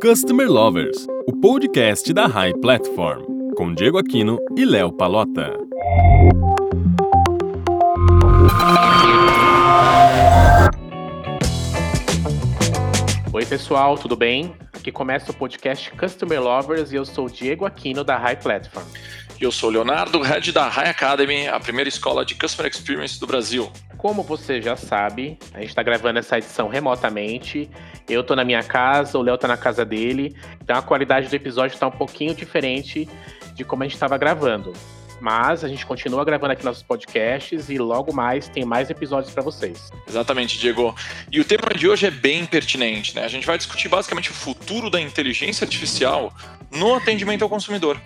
Customer Lovers, o podcast da High Platform, com Diego Aquino e Léo Palota. Oi, pessoal, tudo bem? Aqui começa o podcast Customer Lovers e eu sou o Diego Aquino da High Platform. Eu sou o Leonardo, head da High Academy, a primeira escola de Customer Experience do Brasil. Como você já sabe, a gente está gravando essa edição remotamente. Eu estou na minha casa, o Léo está na casa dele. Então a qualidade do episódio está um pouquinho diferente de como a gente estava gravando. Mas a gente continua gravando aqui nossos podcasts e logo mais tem mais episódios para vocês. Exatamente, Diego. E o tema de hoje é bem pertinente, né? A gente vai discutir basicamente o futuro da inteligência artificial no atendimento ao consumidor.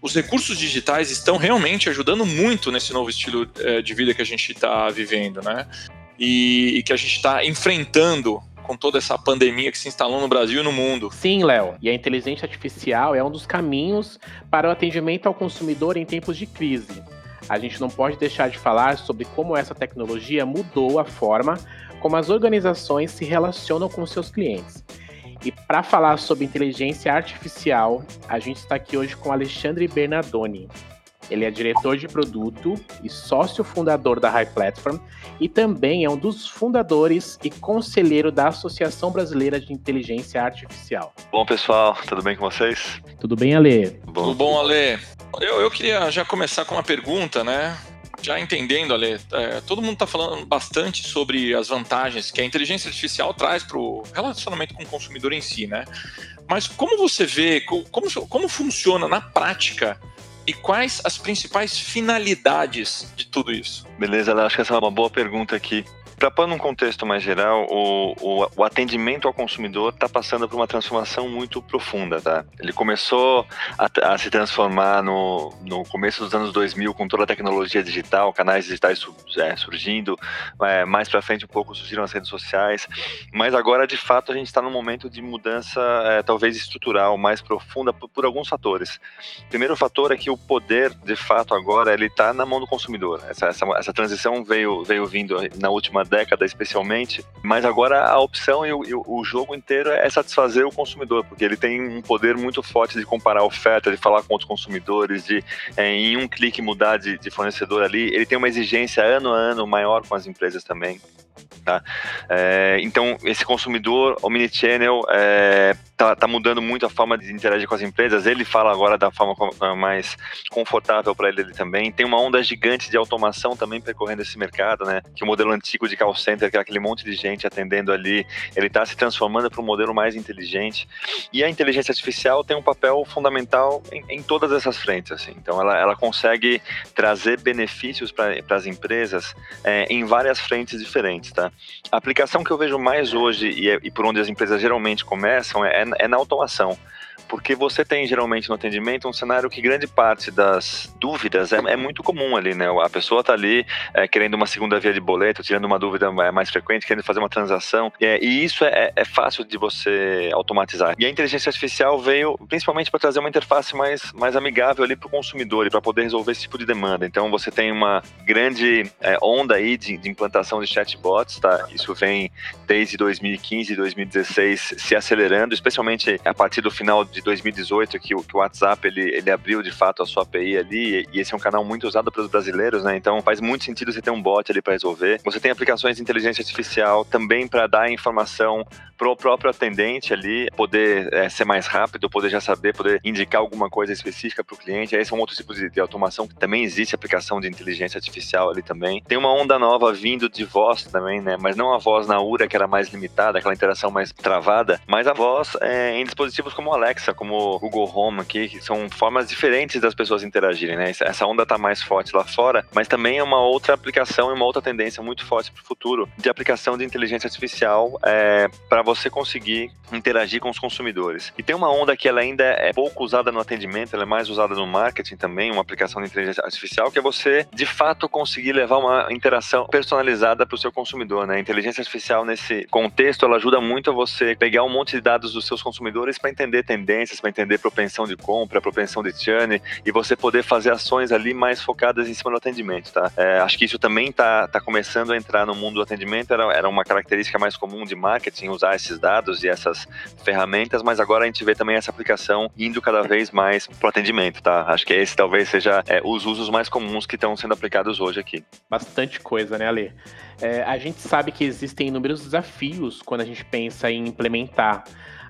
Os recursos digitais estão realmente ajudando muito nesse novo estilo eh, de vida que a gente está vivendo, né? E, e que a gente está enfrentando com toda essa pandemia que se instalou no Brasil e no mundo. Sim, Léo. E a inteligência artificial é um dos caminhos para o atendimento ao consumidor em tempos de crise. A gente não pode deixar de falar sobre como essa tecnologia mudou a forma como as organizações se relacionam com seus clientes. E para falar sobre inteligência artificial, a gente está aqui hoje com Alexandre Bernardoni. Ele é diretor de produto e sócio fundador da High Platform e também é um dos fundadores e conselheiro da Associação Brasileira de Inteligência Artificial. Bom, pessoal, tudo bem com vocês? Tudo bem, Ale? Bom. Tudo bom, Ale? Eu, eu queria já começar com uma pergunta, né? já entendendo, Ale, é, todo mundo está falando bastante sobre as vantagens que a inteligência artificial traz para o relacionamento com o consumidor em si, né? Mas como você vê, como, como funciona na prática e quais as principais finalidades de tudo isso? Beleza, acho que essa é uma boa pergunta aqui. Para pôr num contexto mais geral, o, o, o atendimento ao consumidor está passando por uma transformação muito profunda, tá? Ele começou a, a, se transformar no, no começo dos anos 2000 com toda a tecnologia digital, canais digitais é, surgindo, é, mais para frente um pouco surgiram as redes sociais, mas agora de fato a gente está num momento de mudança é, talvez estrutural mais profunda por, por, alguns fatores. Primeiro fator é que o poder de fato agora ele está na mão do consumidor. Essa, essa, essa transição veio veio vindo na última década especialmente, mas agora a opção e o, e o, jogo inteiro é satisfazer o consumidor, porque ele tem um poder muito forte de comparar a oferta, de falar com outros consumidores, de é, em um clique mudar de, de fornecedor ali. Ele tem uma exigência ano a ano maior com as empresas também. Tá? É, então, esse consumidor omnichannel é, tá, tá mudando muito a forma de interagir com as empresas. Ele fala agora da forma mais confortável para ele, também. Tem uma onda gigante de automação também percorrendo esse mercado, né? Que o modelo antigo de call center, que é aquele monte de gente atendendo ali, ele está se transformando para um modelo mais inteligente. E a inteligência artificial tem um papel fundamental em, em todas essas frentes. Assim. Então, ela, ela consegue trazer benefícios para as empresas é, em várias frentes diferentes, tá? A aplicação que eu vejo mais hoje e, é, e por onde as empresas geralmente começam é, é na automação porque você tem geralmente no atendimento um cenário que grande parte das dúvidas é, é muito comum ali, né? A pessoa está ali é, querendo uma segunda via de boleto, tirando uma dúvida mais frequente, querendo fazer uma transação, é, e isso é, é, fácil de você automatizar. E a inteligência artificial veio principalmente para trazer uma interface mais, mais amigável ali para o consumidor e para poder resolver esse tipo de demanda. Então você tem uma grande é, onda aí de, de implantação de chatbots, tá? Isso vem desde 2015 e 2016 se acelerando, especialmente a partir do final de 2018 que o, que o WhatsApp ele, ele abriu de fato a sua API ali e esse é um canal muito usado pelos brasileiros, né? Então faz muito sentido você ter um bot ali para resolver. Você tem aplicações de inteligência artificial também para dar informação pro próprio atendente ali, poder é, ser mais rápido, poder já saber, poder indicar alguma coisa específica para o cliente. Esse é um outro tipo de, de automação que também existe aplicação de inteligência artificial ali também. Tem uma onda nova vindo de voz também, né? Mas não a voz na URA, que era mais limitada, aquela interação mais travada, mas a voz é, em dispositivos como Alexa, como o Google Home aqui, que são formas diferentes das pessoas interagirem, né? Essa onda tá mais forte lá fora, mas também é uma outra aplicação e uma outra tendência muito forte para o futuro de aplicação de inteligência artificial é, para você conseguir interagir com os consumidores. E tem uma onda que ela ainda é pouco usada no atendimento, ela é mais usada no marketing também, uma aplicação de inteligência artificial, que é você, de fato, conseguir levar uma interação personalizada para o seu consumidor, né? A inteligência artificial, nesse contexto, ela ajuda muito a você pegar um monte de dados do seu seus consumidores para entender tendências, para entender propensão de compra, propensão de churn e você poder fazer ações ali mais focadas em cima do atendimento, tá? É, acho que isso também está tá começando a entrar no mundo do atendimento, era, era uma característica mais comum de marketing usar esses dados e essas ferramentas, mas agora a gente vê também essa aplicação indo cada vez mais para o atendimento, tá? Acho que esse talvez seja é, os usos mais comuns que estão sendo aplicados hoje aqui. Bastante coisa, né, Ale? É, a gente sabe que existem inúmeros desafios quando a gente pensa em implementar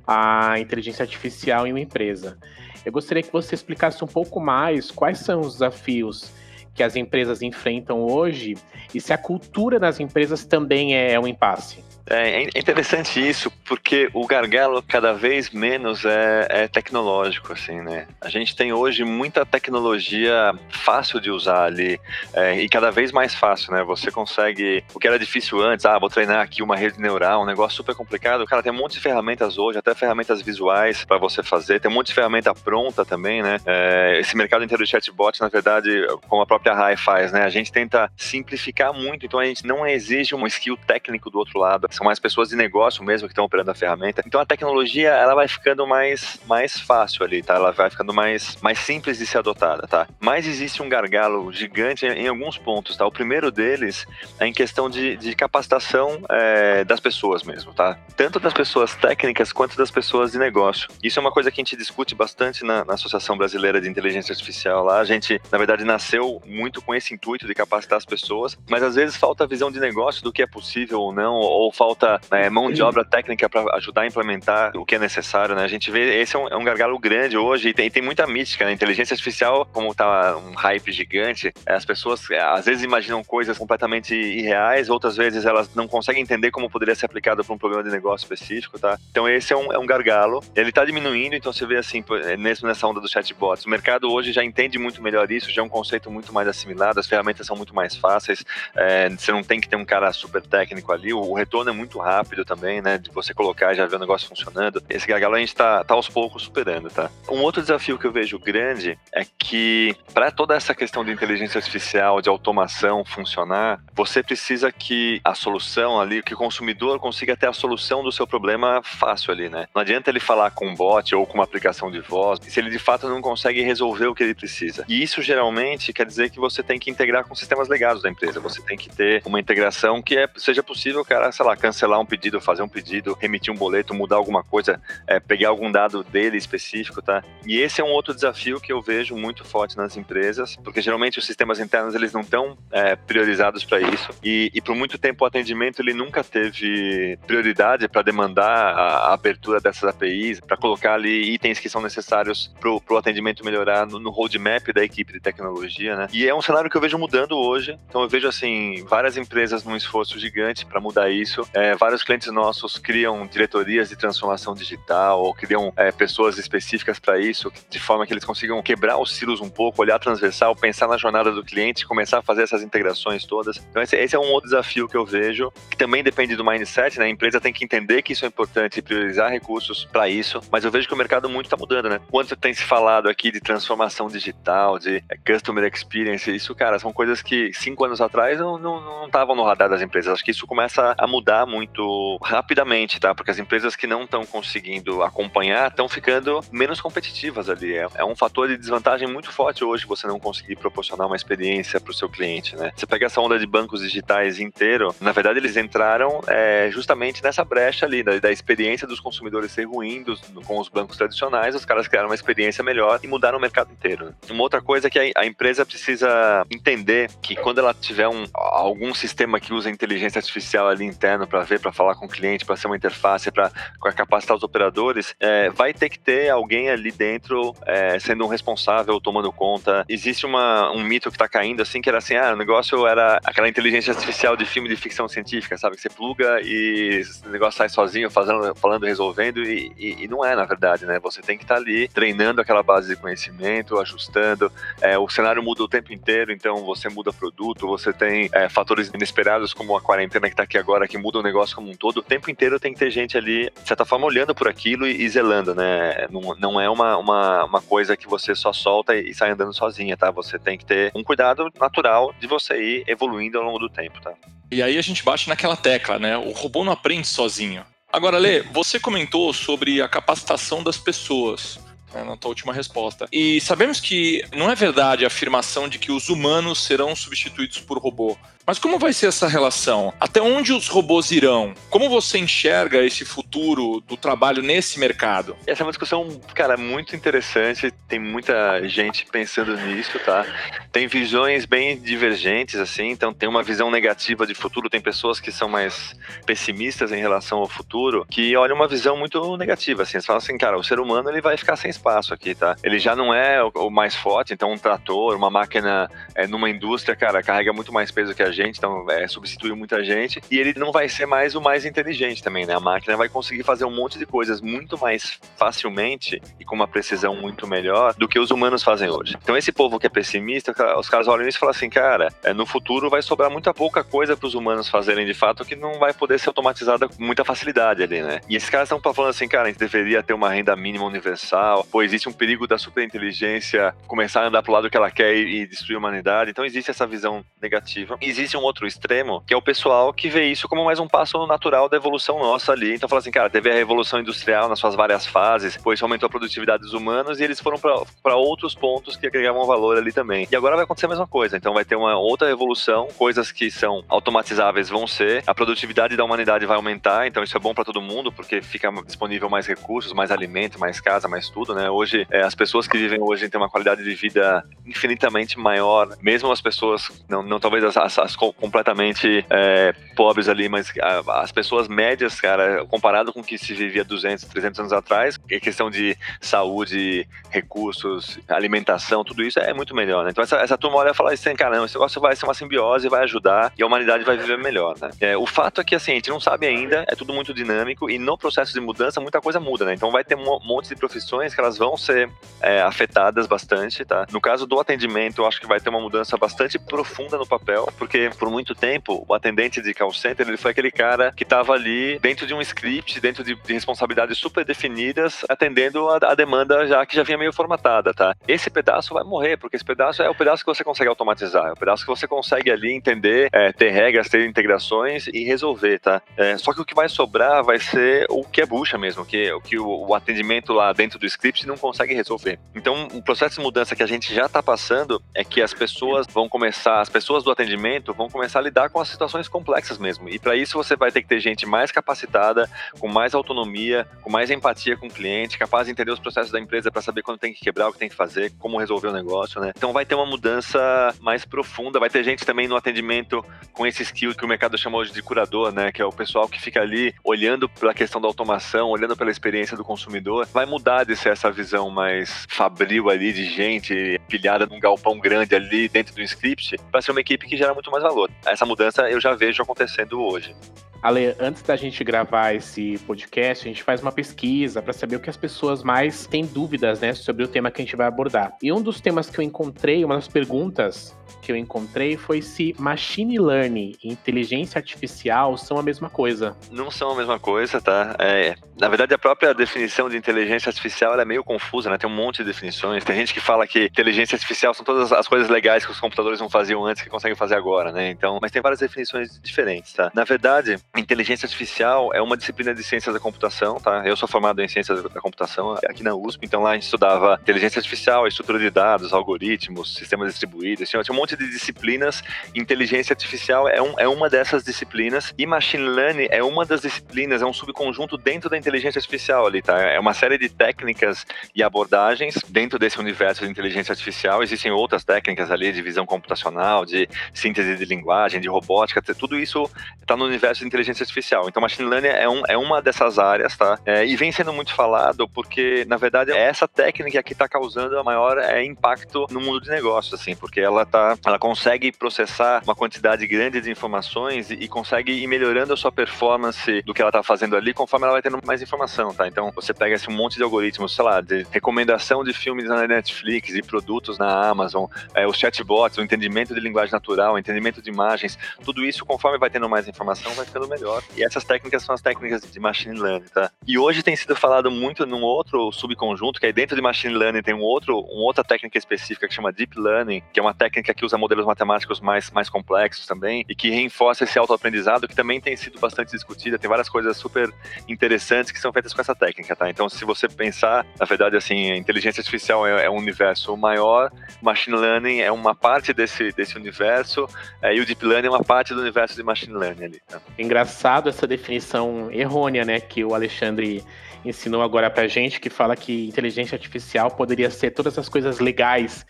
a inteligência artificial em uma empresa. Eu gostaria que você explicasse um pouco mais quais são os desafios que as empresas enfrentam hoje e se a cultura nas empresas também é um impasse. É, é interessante isso, porque o gargalo cada vez menos é, é, tecnológico, assim, né? A gente tem hoje muita tecnologia fácil de usar ali é, e cada vez mais fácil, né? Você consegue, o que era difícil antes, ah, vou treinar aqui uma rede neural, um negócio super complicado. Cara, tem um monte de ferramentas hoje, até ferramentas visuais para você fazer, tem um monte de ferramenta pronta também, né? É, esse mercado inteiro de chatbot, na verdade, como a própria Rai faz, né? A gente tenta simplificar muito, então a gente não exige um skill técnico do outro lado são mais pessoas de negócio mesmo que estão operando a ferramenta. Então a tecnologia ela vai ficando mais, mais fácil ali, tá? Ela vai ficando mais, mais simples de ser adotada, tá? Mas existe um gargalo gigante em, em alguns pontos, tá? O primeiro deles é em questão de, de capacitação é, das pessoas mesmo, tá? Tanto das pessoas técnicas quanto das pessoas de negócio. Isso é uma coisa que a gente discute bastante na, na Associação Brasileira de Inteligência Artificial lá. A gente, na verdade, nasceu muito com esse intuito de capacitar as pessoas, mas às vezes falta visão de negócio do que é possível ou não, ou falta né, mão de obra técnica para ajudar a implementar o que é necessário, né? A gente vê, esse é um, é um gargalo grande hoje e tem, tem muita mística, né? Inteligência artificial, como tá um hype gigante, as pessoas é, às vezes imaginam coisas completamente irreais, outras vezes elas não conseguem entender como poderia ser aplicado para um problema de negócio específico, tá? Então esse é um, é um gargalo. Ele está diminuindo, então você vê assim, é, mesmo nessa onda dos chatbots, o mercado hoje já entende muito melhor isso, já é um conceito muito mais assimilado, as ferramentas são muito mais fáceis, é, você não tem que ter um cara super técnico ali, o, o retorno é muito rápido também, né? De você colocar e já ver o negócio funcionando. Esse gargalo a gente tá, tá aos poucos superando, tá? Um outro desafio que eu vejo grande é que para toda essa questão de inteligência artificial, de automação funcionar, você precisa que a solução ali, que o consumidor consiga ter a solução do seu problema fácil ali, né? Não adianta ele falar com um bot ou com uma aplicação de voz se ele de fato não consegue resolver o que ele precisa. E isso geralmente quer dizer que você tem que integrar com sistemas legados da empresa. Você tem que ter uma integração que é, seja possível, cara, sei lá, cancelar um pedido, fazer um pedido, remitir um boleto, mudar alguma coisa, é, pegar algum dado dele específico, tá? E esse é um outro desafio que eu vejo muito forte nas empresas, porque geralmente os sistemas internos eles não estão é, priorizados para isso e, e, por muito tempo o atendimento ele nunca teve prioridade para demandar a, abertura dessas APIs, para colocar ali itens que são necessários para o atendimento melhorar no, no roadmap da equipe de tecnologia, né? E é um cenário que eu vejo mudando hoje. Então eu vejo assim várias empresas num esforço gigante para mudar isso, é, vários clientes nossos criam diretorias de transformação digital ou criam é, pessoas específicas para isso, de forma que eles consigam quebrar os silos um pouco, olhar transversal, pensar na jornada do cliente, começar a fazer essas integrações todas. Então esse, esse é um outro desafio que eu vejo, que também depende do mindset, né? A empresa tem que entender que isso é importante e priorizar recursos para isso, mas eu vejo que o mercado muito está mudando, né? Quanto tem se falado aqui de transformação digital, de é, customer experience, isso, cara, são coisas que cinco anos atrás não estavam no radar das empresas. Acho que isso começa a mudar muito rapidamente, tá? Porque as empresas que não estão conseguindo acompanhar estão ficando menos competitivas ali. É, é, um fator de desvantagem muito forte hoje você não conseguir proporcionar uma experiência para o seu cliente, né? Você pega essa onda de bancos digitais inteiro, na verdade eles entraram é, justamente nessa brecha ali, da, da, experiência dos consumidores ser ruim dos, com os bancos tradicionais, os caras criaram uma experiência melhor e mudaram o mercado inteiro. Né? Uma outra coisa é que a, a empresa precisa entender que quando ela tiver um, algum sistema que usa inteligência artificial ali interno para ver, para falar com o cliente, para ser uma interface, para capacitar os operadores, é, vai ter que ter alguém ali dentro é, sendo um responsável, tomando conta. Existe uma, um mito que está caindo, assim, que era assim, ah, o negócio era aquela inteligência artificial de filme de ficção científica, sabe? Que você pluga e o negócio sai sozinho, fazendo, falando, resolvendo, e, e, e não é, na verdade, né? Você tem que estar tá ali treinando aquela base de conhecimento, ajustando. É, o cenário muda o tempo inteiro, então você muda produto, você tem é, fatores inesperados como a quarentena que está aqui agora, que muda o negócio como um todo. O tempo inteiro tem que ter gente ali, de certa forma, olhando por aquilo e, e zelando, né? Não, não é uma, uma, uma coisa que você só solta e sai andando sozinha, tá? Você tem que ter um cuidado natural de você ir evoluindo ao longo do tempo, tá? E aí a gente bate naquela tecla, né? O robô não aprende sozinho. Agora, Lê, você comentou sobre a capacitação das pessoas né, na tua última resposta. E sabemos que não é verdade a afirmação de que os humanos serão substituídos por robô. Mas como vai ser essa relação? Até onde os robôs irão? Como você enxerga esse futuro do trabalho nesse mercado? Essa é uma discussão, cara, muito interessante. Tem muita gente pensando nisso, tá? Tem visões bem divergentes, assim. Então, tem uma visão negativa de futuro. Tem pessoas que são mais pessimistas em relação ao futuro, que olham uma visão muito negativa, assim. Eles falam assim, cara, o ser humano ele vai ficar sem espaço aqui, tá? Ele já não é o mais forte. Então, um trator, uma máquina é, numa indústria, cara, carrega muito mais peso que a gente, então é, substituiu muita gente. E ele não vai ser mais o mais inteligente também, né? A máquina vai conseguir fazer um monte de coisas muito mais facilmente e com uma precisão muito melhor do que os humanos fazem hoje. Então esse povo que é pessimista, os caras olham isso e falam assim, cara, é, no futuro vai sobrar muita pouca coisa para os humanos fazerem de fato que não vai poder ser automatizada com muita facilidade ali, né? E esses caras estão falando assim, cara, a gente deveria ter uma renda mínima universal, pô, existe um perigo da superinteligência começar a andar pro lado que ela quer e, e destruir a humanidade. Então existe essa visão negativa. Existe existe um outro extremo, que é o pessoal que vê isso como mais um passo natural da evolução nossa ali. Então fala assim, cara, teve a revolução industrial nas suas várias fases, depois aumentou a produtividade dos humanos e eles foram para outros pontos que agregavam valor ali também. E agora vai acontecer a mesma coisa. Então vai ter uma outra revolução, coisas que são automatizáveis vão ser, a produtividade da humanidade vai aumentar, então isso é bom para todo mundo, porque fica disponível mais recursos, mais alimento, mais casa, mais tudo, né? Hoje, é, as pessoas que vivem hoje têm uma qualidade de vida infinitamente maior, mesmo as pessoas, não, não talvez as, as, as completamente é, pobres ali, mas as pessoas médias, cara, comparado com o que se vivia 200, 300 anos atrás, a questão de saúde, recursos, alimentação, tudo isso é muito melhor, né? Então essa, essa turma olha e fala assim, cara, não, esse negócio vai ser uma simbiose, vai ajudar e a humanidade vai viver melhor, né? É, o fato é que, assim, a gente não sabe ainda, é tudo muito dinâmico e no processo de mudança muita coisa muda, né? Então vai ter um monte de profissões que elas vão ser é, afetadas bastante, tá? No caso do atendimento, eu acho que vai ter uma mudança bastante profunda no papel, porque por muito tempo, o atendente de call center, ele foi aquele cara que estava ali dentro de um script, dentro de, de responsabilidades super definidas, atendendo a, a, demanda já que já vinha meio formatada, tá? Esse pedaço vai morrer, porque esse pedaço é o pedaço que você consegue automatizar, é o pedaço que você consegue ali entender, é, ter regras, ter integrações e resolver, tá? É, só que o que vai sobrar vai ser o que é bucha mesmo, que, o que o, o atendimento lá dentro do script não consegue resolver. Então, o processo de mudança que a gente já está passando é que as pessoas vão começar, as pessoas do atendimento vão começar a lidar com as situações complexas mesmo. E para isso você vai ter que ter gente mais capacitada, com mais autonomia, com mais empatia com o cliente, capaz de entender os processos da empresa para saber quando tem que quebrar, o que tem que fazer, como resolver o negócio, né? Então vai ter uma mudança mais profunda, vai ter gente também no atendimento com esse skill que o mercado chama hoje de curador, né? Que é o pessoal que fica ali olhando pela questão da automação, olhando pela experiência do consumidor. Vai mudar de ser essa visão mais fabril ali de gente pilhada num galpão grande ali dentro do script, para ser uma equipe que gera muito mais valor. Essa essa mudança eu já vejo acontecendo hoje. Ale, antes da gente gravar esse podcast, a gente faz uma pesquisa para saber o que as pessoas mais têm dúvidas, né, sobre o tema que a gente vai abordar. E um dos temas que eu encontrei, uma das perguntas que eu encontrei foi se machine learning e inteligência artificial são a mesma coisa. Não são a mesma coisa, tá? É, na verdade, a própria definição de inteligência artificial é meio confusa, né? Tem um monte de definições. Tem gente que fala que inteligência artificial são todas as coisas legais que os computadores não faziam antes que conseguem fazer agora, né? Então, mas tem várias definições diferentes, tá? Na verdade, inteligência artificial é uma disciplina de ciências da computação, tá? Eu sou formado em ciências da computação aqui na USP, então lá a gente estudava inteligência artificial, estrutura de dados, algoritmos, sistemas distribuídos, tinha um monte de disciplinas. Inteligência artificial é, um, é uma dessas disciplinas e machine learning é uma das disciplinas, é um subconjunto dentro da inteligência artificial ali, tá? É uma série de técnicas e abordagens dentro desse universo de inteligência artificial. Existem outras técnicas ali de visão computacional, de síntese de linguagem, de robótica, tudo isso está no universo de inteligência artificial. Então, machine learning é, um, é uma dessas áreas, tá? É, e vem sendo muito falado porque, na verdade, é essa técnica que está causando a maior é, impacto no mundo de negócios, assim, porque ela tá, ela consegue processar uma quantidade grande de informações e, e consegue ir melhorando a sua performance do que ela está fazendo ali conforme ela vai tendo mais informação, tá? Então, você pega esse monte de algoritmos, sei lá, de recomendação de filmes na Netflix e produtos na Amazon, é, os chatbots, o entendimento de linguagem natural, de imagens, tudo isso, conforme vai tendo mais informação, vai ficando melhor. E essas técnicas são as técnicas de machine learning, tá? E hoje tem sido falado muito num outro subconjunto, que aí dentro de machine learning tem um outro, uma outra técnica específica que chama deep learning, que é uma técnica que usa modelos matemáticos mais, mais complexos também, e que reforça esse autoaprendizado, que também tem sido bastante discutida, tem várias coisas super interessantes que são feitas com essa técnica, tá? Então, se você pensar, na verdade, assim, inteligência artificial é, é um universo maior, machine learning é uma parte desse, desse universo, é, e o deep learning é uma parte do universo de machine learning ali. Tá? Engraçado essa definição errônea, né, que o Alexandre ensinou agora pra gente, que fala que inteligência artificial poderia ser todas as coisas legais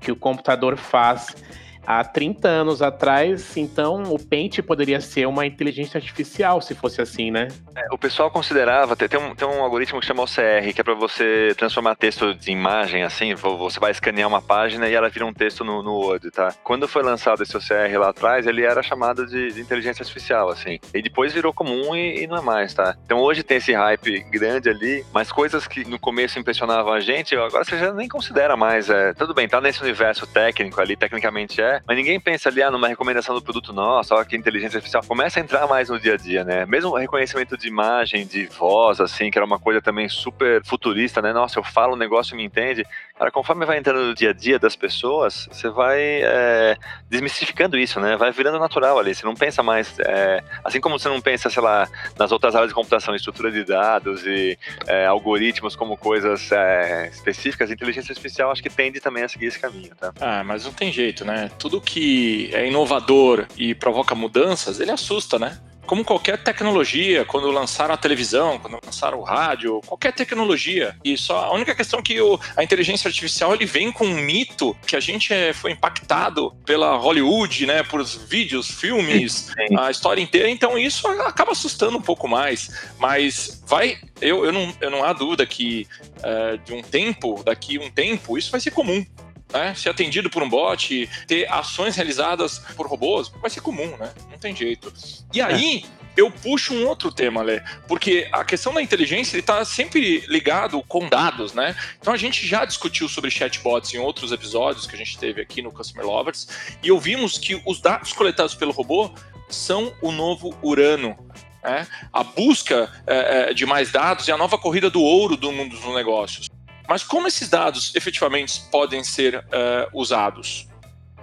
que o computador faz há 30 anos atrás, então o Paint poderia ser uma inteligência artificial, se fosse assim, né? É, o pessoal considerava, tem um, tem um algoritmo que chama OCR, que é para você transformar texto de imagem, assim, você vai escanear uma página e ela vira um texto no, no Word, tá? Quando foi lançado esse OCR lá atrás, ele era chamado de, de inteligência artificial, assim. E depois virou comum e, e, não é mais, tá? Então hoje tem esse hype grande ali, mas coisas que no começo impressionavam a gente, agora você já nem considera mais. É, tudo bem, tá nesse universo técnico ali, tecnicamente é, mas ninguém pensa ali, ah, numa recomendação do produto nosso, olha que inteligência artificial. Começa a entrar mais no dia a dia, né? Mesmo o reconhecimento de imagem, de voz, assim, que era uma coisa também super futurista, né? Nossa, eu falo um negócio e me entende. Cara, conforme vai entrando no dia a dia das pessoas, você vai é, desmistificando isso, né? Vai virando natural ali. Você não pensa mais. É, assim como você não pensa, sei lá, nas outras áreas de computação, estrutura de dados e é, algoritmos como coisas é, específicas, a inteligência artificial acho que tende também a seguir esse caminho, tá? Ah, mas não tem jeito, né? Tudo que é inovador e provoca mudanças, ele assusta, né? Como qualquer tecnologia, quando lançaram a televisão, quando lançaram o rádio, qualquer tecnologia. E só a única questão é que o, a inteligência artificial ele vem com um mito que a gente é, foi impactado pela Hollywood, né, por vídeos, filmes, Sim. a história inteira. Então isso acaba assustando um pouco mais. Mas vai, eu, eu, não, eu não há dúvida que uh, de um tempo, daqui um tempo, isso vai ser comum né? Ser atendido por um bot, ter ações realizadas por robôs, vai ser comum, né? Não tem jeito. E é. aí, eu puxo um outro tema, Lê, porque a questão da inteligência está sempre ligado com dados, né? Então a gente já discutiu sobre chatbots em outros episódios que a gente teve aqui no Customer Lovers e ouvimos que os dados coletados pelo robô são o novo Urano. Né? A busca é, de mais dados é a nova corrida do ouro do mundo dos negócios. Mas como esses dados efetivamente podem ser uh, usados?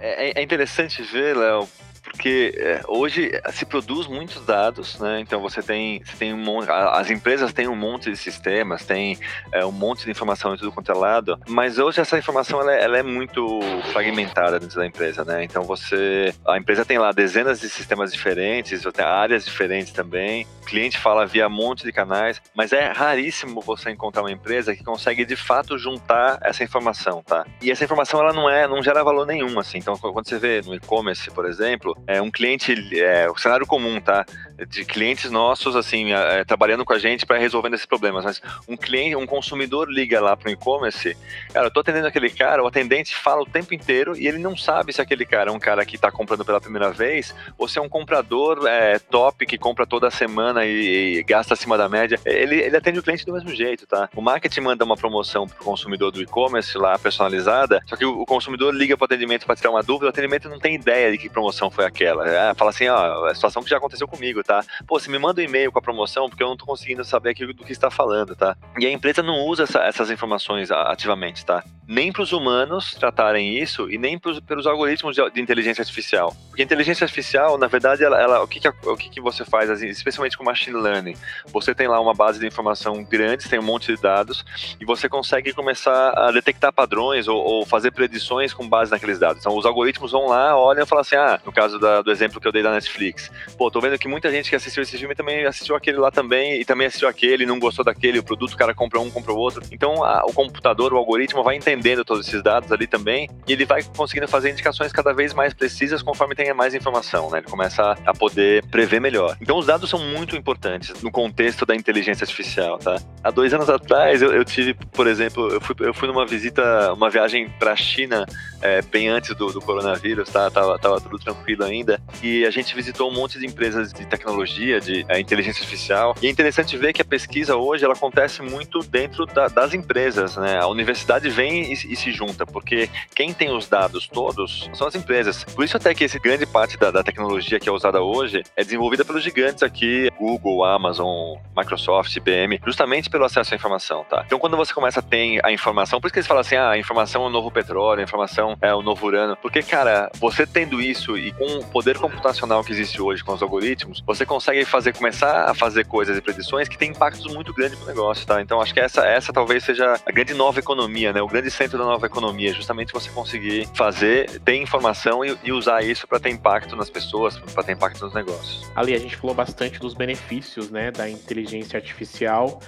É, é interessante ver, Léo, porque é, hoje se produz muitos dados, né? Então você tem, você tem um monte, as empresas têm um monte de sistemas, tem é, um monte de informação em tudo quanto é lado, mas hoje essa informação ela é, ela é, muito fragmentada dentro da empresa, né? Então você, a empresa tem lá dezenas de sistemas diferentes, tem áreas diferentes também, o cliente fala via um monte de canais, mas é raríssimo você encontrar uma empresa que consegue de fato juntar essa informação, tá? E essa informação ela não é, não gera valor nenhum, assim. Então quando você vê no e-commerce, por exemplo, é, um cliente, é, o cenário comum, tá? De clientes nossos, assim, é, trabalhando com a gente para resolvendo esses problemas. Mas um cliente, um consumidor liga lá para o e-commerce, cara, eu tô atendendo aquele cara, o atendente fala o tempo inteiro e ele não sabe se aquele cara é um cara que está comprando pela primeira vez ou se é um comprador é, top que compra toda semana e, e, gasta acima da média. Ele, ele atende o cliente do mesmo jeito, tá? O marketing manda uma promoção para o consumidor do e-commerce lá personalizada, só que o, o consumidor liga para o atendimento para tirar uma dúvida, o atendimento não tem ideia de que promoção foi aquela. É, fala assim, ó, a situação que já aconteceu comigo, tá? Pô, você me manda um e-mail com a promoção porque eu não tô conseguindo saber aquilo do que está falando, tá? E a empresa não usa essa, essas informações ativamente, tá? Nem para os humanos tratarem isso e nem pros, pelos algoritmos de, de, inteligência artificial. Porque a inteligência artificial, na verdade, ela, ela o, que, que, o que, que você faz, assim, especialmente com machine learning? Você tem lá uma base de informação grande, tem um monte de dados e você consegue começar a detectar padrões ou, ou fazer predições com base naqueles dados. Então, os algoritmos vão lá, olham e falam assim, ah, no caso da, do exemplo que eu dei da Netflix. Pô, tô vendo que muita gente que assistiu esse filme também assistiu aquele lá também, e também assistiu aquele, não gostou daquele, o produto, o cara comprou um, comprou outro. Então a, o computador, o algoritmo vai entendendo todos esses dados ali também, e ele vai conseguindo fazer indicações cada vez mais precisas conforme tenha mais informação, né? Ele começa a, a poder prever melhor. Então os dados são muito importantes no contexto da inteligência artificial, tá? Há dois anos atrás eu, eu tive, por exemplo, eu fui, eu fui numa visita, uma viagem para a China é, bem antes do, do coronavírus, tá? Tava, tava tudo tranquilo ainda. E a gente visitou um monte de empresas de tecnologia, de é, inteligência artificial. E é interessante ver que a pesquisa hoje ela acontece muito dentro da, das empresas, né? A universidade vem e, e, se junta, porque quem tem os dados todos são as empresas. Por isso até que esse grande parte da, da tecnologia que é usada hoje é desenvolvida pelos gigantes aqui, Google, Amazon, Microsoft, IBM, justamente pelo acesso à informação, tá? Então quando você começa a ter a informação, por isso que eles falam assim, ah, a informação é o novo petróleo, a informação é o novo urano, porque, cara, você tendo isso e com o poder computacional que existe hoje com os algoritmos, você consegue fazer, começar a fazer coisas e predições que têm impactos muito grandes pro negócio, tá? Então acho que essa, essa talvez seja a grande nova economia, né? O grande centro da nova economia, justamente você conseguir fazer, ter informação e, e usar isso para ter impacto nas pessoas, para ter impacto nos negócios. Ali a gente falou bastante dos benefícios, né, da inteligência artificial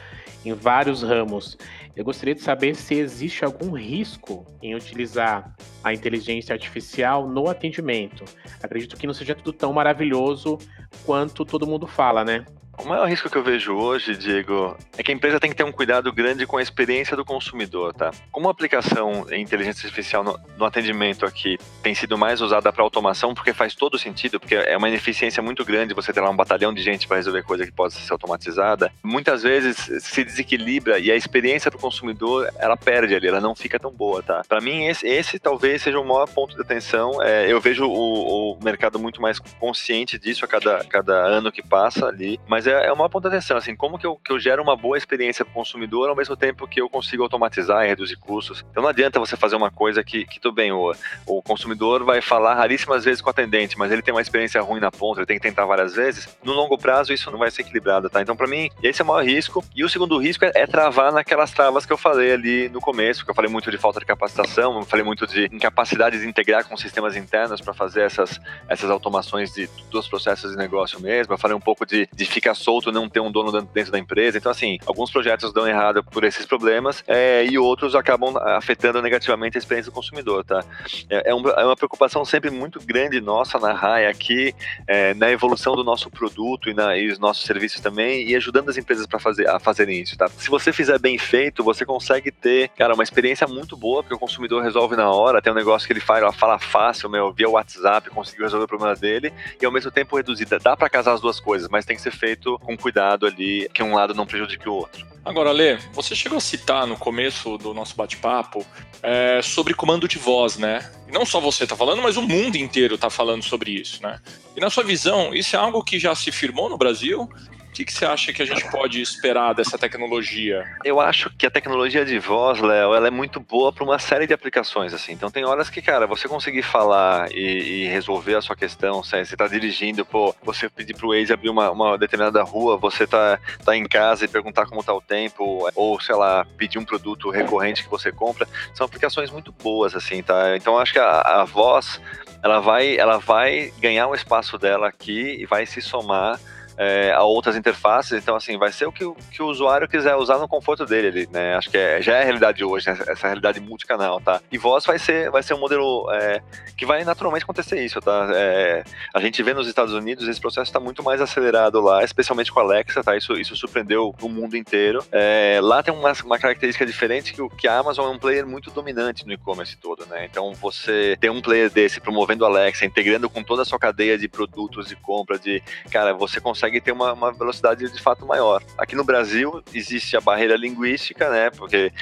em vários ramos. Eu gostaria de saber se existe algum risco em utilizar a inteligência artificial no atendimento. Acredito que não seja tudo tão maravilhoso quanto todo mundo fala, né? O maior risco que eu vejo hoje, Diego, é que a empresa tem que ter um cuidado grande com a experiência do consumidor, tá? Como a aplicação em inteligência artificial no, no atendimento aqui tem sido mais usada para automação, porque faz todo sentido, porque é uma ineficiência muito grande você ter lá um batalhão de gente para resolver coisa que pode ser automatizada, muitas vezes se desequilibra e a experiência para o consumidor, ela perde ali, ela não fica tão boa, tá? Para mim, esse, esse, talvez seja o maior ponto de atenção. É, eu vejo o, o mercado muito mais consciente disso a cada, cada ano que passa ali, mas mas é, é uma ponta de atenção, assim, como que eu, que eu gero uma boa experiência para o consumidor ao mesmo tempo que eu consigo automatizar e reduzir custos. Então não adianta você fazer uma coisa que, que tudo bem, o, o consumidor vai falar raríssimas vezes com o atendente, mas ele tem uma experiência ruim na ponta, ele tem que tentar várias vezes. No longo prazo isso não vai ser equilibrado, tá? Então para mim, esse é o maior risco. E o segundo risco é, é travar naquelas travas que eu falei ali no começo, que eu falei muito de falta de capacitação, eu falei muito de incapacidade de integrar com sistemas internos para fazer essas, essas automações de, dos processos de negócio mesmo. Eu falei um pouco de, de ficar fica solto, não ter um dono dentro da empresa. Então, assim, alguns projetos dão errado por esses problemas é, e outros acabam afetando negativamente a experiência do consumidor, tá? É, é, um, é uma preocupação sempre muito grande nossa na RAI aqui, é, na evolução do nosso produto e, na, e os nossos serviços também, e ajudando as empresas para fazer, a fazerem isso, tá? Se você fizer bem feito, você consegue ter, cara, uma experiência muito boa, porque o consumidor resolve na hora, tem um negócio que ele faz, ela fala fácil, meu, via WhatsApp, conseguiu resolver o problema dele, e ao mesmo tempo reduzida. Dá para casar as duas coisas, mas tem que ser feito feito com cuidado ali, que um lado não prejudique o outro. Agora, Lê, você chegou a citar no começo do nosso bate-papo é, sobre comando de voz, né? não só você está falando, mas o mundo inteiro está falando sobre isso, né? E na sua visão, isso é algo que já se firmou no Brasil? O que, que, você acha que a gente pode esperar dessa tecnologia? Eu acho que a tecnologia de voz, Léo, ela é muito boa para uma série de aplicações, assim. Então tem horas que, cara, você conseguir falar e, e resolver a sua questão, você está dirigindo, pô, você pedir pro Waze abrir uma, uma, determinada rua, você tá, tá em casa e perguntar como tá o tempo, ou, sei lá, pedir um produto recorrente que você compra, são aplicações muito boas, assim, tá? Então acho que a, a voz, ela vai, ela vai ganhar um espaço dela aqui e vai se somar é, a outras interfaces. Então, assim, vai ser o que, que o usuário quiser usar no conforto dele ali, né? Acho que é, já é a realidade hoje, né? essa realidade multicanal, tá? E voz vai ser, vai ser um modelo é, que vai naturalmente acontecer isso, tá? É, a gente vê nos Estados Unidos esse processo está muito mais acelerado lá, especialmente com a Alexa, tá? Isso, isso surpreendeu o mundo inteiro. É, lá tem uma, uma característica diferente que, que a Amazon é um player muito dominante no e-commerce todo, né? Então, você ter um player desse promovendo a Alexa, integrando com toda a sua cadeia de produtos de compra, de, cara, você consegue consegue ter uma, uma, velocidade de fato maior. Aqui no Brasil existe a barreira linguística, né? Porque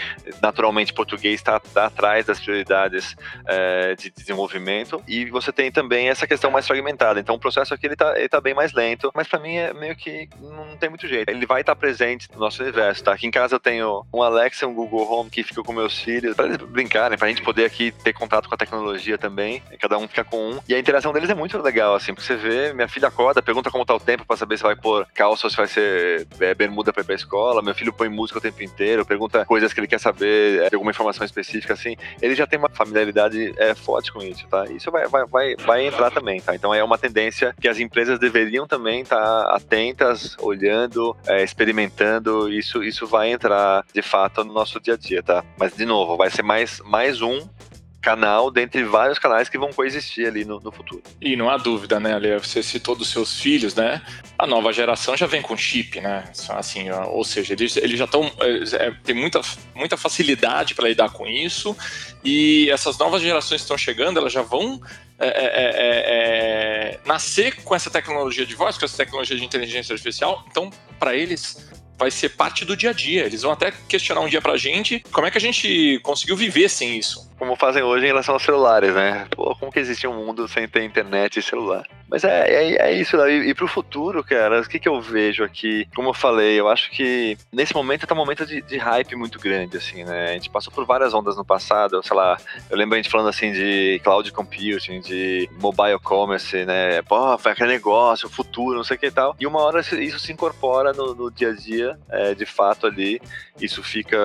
naturalmente português está tá atrás das prioridades é, de desenvolvimento e você tem também essa questão mais fragmentada. Então o processo aqui ele está tá bem mais lento, mas para mim é meio que não tem muito jeito. Ele vai estar tá presente no nosso universo, tá? Aqui em casa eu tenho um Alexa, um Google Home que fica com meus filhos para eles brincarem, para a gente poder aqui ter contato com a tecnologia também. Cada um fica com um e a interação deles é muito legal, assim, porque você vê, minha filha acorda, pergunta como tá o tempo para saber saber se vai pôr calça ou se vai ser é, bermuda pra ir pra escola. Meu filho põe música o tempo inteiro, pergunta coisas que ele quer saber, é, alguma informação específica, assim. Ele já tem uma familiaridade é, forte com isso, tá? Isso vai, vai, vai, vai entrar também, tá? Então é uma tendência que as empresas deveriam também estar tá atentas, olhando, é, experimentando. Isso, isso vai entrar de fato no nosso dia a dia, tá? Mas, de novo, vai ser mais, mais um canal dentre vários canais que vão coexistir ali no, no futuro. E não há dúvida, né, Ale? Você citou dos seus filhos, né? A nova geração já vem com chip, né? Assim, ou seja, eles, eles já estão. É, é, tem muita, muita facilidade para lidar com isso. E essas novas gerações que estão chegando, elas já vão é, é, é, é nascer com essa tecnologia de voz, com essa tecnologia de inteligência artificial. Então, para eles vai ser parte do dia a dia. Eles vão até questionar um dia pra gente como é que a gente conseguiu viver sem isso como fazem hoje em relação aos celulares, né? Pô, como que existe um mundo sem ter internet e celular? Mas é, é, é isso, né? E, e pro futuro, cara, o que, que eu vejo aqui? Como eu falei, eu acho que nesse momento tá um momento de, de hype muito grande, assim, né? A gente passou por várias ondas no passado, sei lá, eu lembro a gente falando assim de cloud computing, de mobile commerce, né? Pô, aquele negócio, futuro, não sei o que e tal. E uma hora isso se incorpora no, no dia a dia, é, de fato ali, isso fica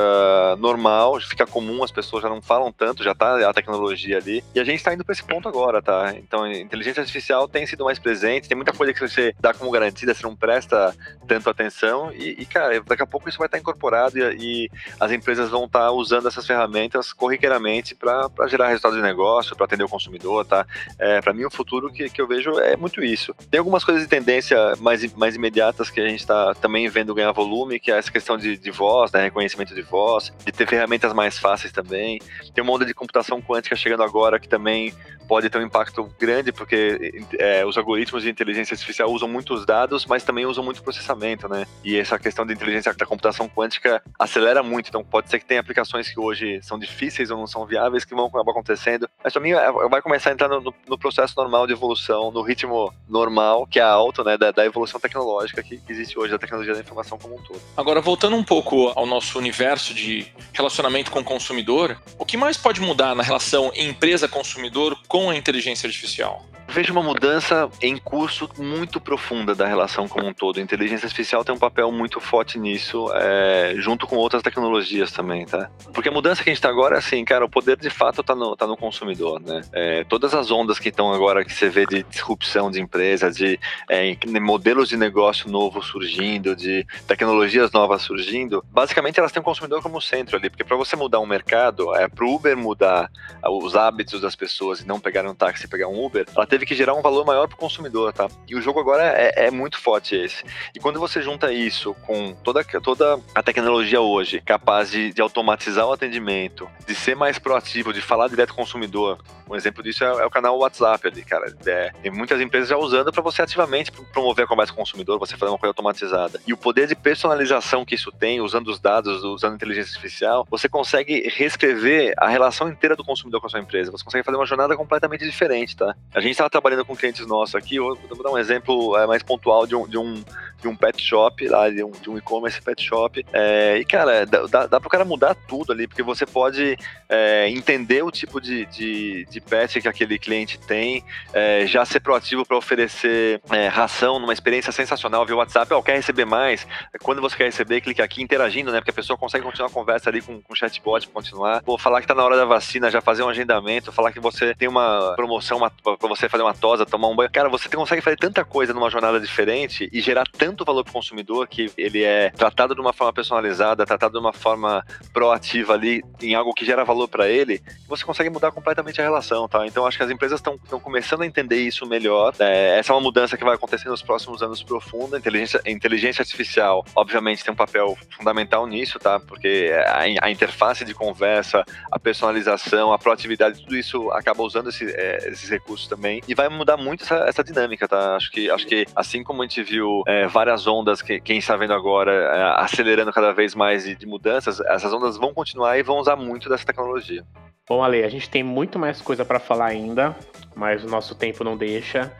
normal, fica comum, as pessoas já não falam tanto, já tá a tecnologia ali. E a gente está indo para esse ponto agora, tá? Então, inteligência artificial tem sido mais presente, tem muita coisa que você dá como garantida, você não presta tanto atenção. E, e cara, daqui a pouco isso vai estar tá incorporado e, e, as empresas vão estar tá usando essas ferramentas corriqueiramente para gerar resultados de negócio, para atender o consumidor, tá? É, para mim, o futuro que, que eu vejo é muito isso. Tem algumas coisas de tendência mais, mais imediatas que a gente está também vendo ganhar volume, que é essa questão de, de voz, né? reconhecimento de voz, de ter ferramentas mais fáceis também. Tem uma onda de computação quântica chegando agora que também pode ter um impacto grande, porque é, os algoritmos de inteligência artificial usam muitos dados, mas também usam muito processamento, né? E essa questão da inteligência da computação quântica acelera muito, então pode ser que tenha aplicações que hoje são difíceis ou não são viáveis que vão acabar acontecendo, mas também é, vai começar a entrar no, no processo normal de evolução, no ritmo normal, que é alto, né, da, da evolução tecnológica que existe hoje, da tecnologia da informação como um todo. Agora, voltando um pouco ao nosso universo de relacionamento com o consumidor, o que mais pode mudar na relação empresa-consumidor com a inteligência artificial? Vejo uma mudança em curso muito profunda da relação como um todo. A inteligência artificial tem um papel muito forte nisso, é, junto com outras tecnologias também, tá? Porque a mudança que a gente está agora é assim, cara, o poder de fato está no, tá no consumidor, né? É, todas as ondas que estão agora, que você vê de disrupção de empresas, de é, modelos de negócio novos surgindo, de tecnologias novas surgindo, basicamente elas têm o consumidor como centro ali, porque para você mudar um mercado, é, para o Uber mudar os hábitos das pessoas e não pegar um táxi e pegar um Uber, ela teve que gerar um valor maior para o consumidor, tá? E o jogo agora é, é, muito forte esse. E quando você junta isso com toda, toda a tecnologia hoje, capaz de, de automatizar o atendimento, de ser mais proativo, de falar direto com o consumidor, um exemplo disso é, é o canal WhatsApp ali, cara. É, tem muitas empresas já usando para você ativamente promover a conversa com o consumidor, você fazer uma coisa automatizada. E o poder de personalização que isso tem, usando os dados, usando inteligência artificial, você consegue reescrever a relação inteira do consumidor com a sua empresa. Você consegue fazer uma jornada completamente diferente, tá? A gente estava trabalhando com clientes nossos aqui, eu vou dar um exemplo é, mais pontual de um, de um, de um pet shop, lá, de um, um e-commerce pet shop. É, e, cara, dá, dá para o cara mudar tudo ali, porque você pode é, entender o tipo de, de, de pet que aquele cliente tem, é, já ser proativo para oferecer é, ração numa experiência sensacional via WhatsApp, ó, quer receber mais? Quando você quer receber, clique aqui interagindo, né? Porque a pessoa consegue continuar a conversa ali com, com o chatbot continuar. Vou falar que tá na hora da vacina, já fazer um agendamento, falar que você tem uma promoção para você fazer uma tosa, tomar um banho. Cara, você consegue fazer tanta coisa numa jornada diferente e gerar tanto valor para o consumidor que ele é tratado de uma forma personalizada, tratado de uma forma proativa ali, em algo que gera valor para ele, você consegue mudar completamente a relação, tá? Então acho que as empresas estão começando a entender isso melhor. É, essa é uma mudança que vai acontecer nos próximos anos profunda. Inteligência, inteligência artificial, obviamente, tem um papel fundamental nisso, tá? Porque a, a interface de conversa, a personalização, a proatividade, tudo isso acaba usando esse, é, esses recursos também e vai mudar muito essa, essa, dinâmica, tá? Acho que, acho que assim como a gente viu é, várias ondas que quem está vendo agora é, acelerando cada vez mais de, de mudanças, essas ondas vão continuar e vão usar muito dessa tecnologia. Bom, Ale, a gente tem muito mais coisa para falar ainda, mas o nosso tempo não deixa.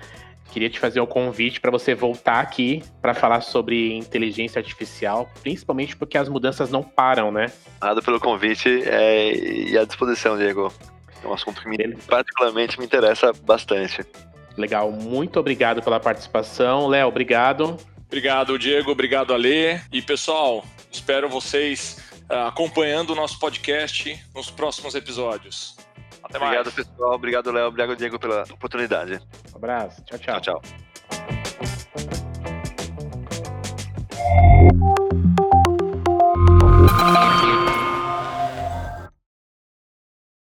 Queria te fazer um convite para você voltar aqui para falar sobre inteligência artificial, principalmente porque as mudanças não param, né? Obrigado pelo convite é, e à disposição, Diego. É um assunto que me, particularmente me interessa bastante. Legal, muito obrigado pela participação. Léo, obrigado. Obrigado, Diego. Obrigado, Ale. E pessoal, espero vocês uh, acompanhando o nosso podcast nos próximos episódios. Até mais. Obrigado, pessoal. Obrigado, Léo. Obrigado, Diego, pela oportunidade. Um abraço. Tchau, tchau. Tchau, tchau.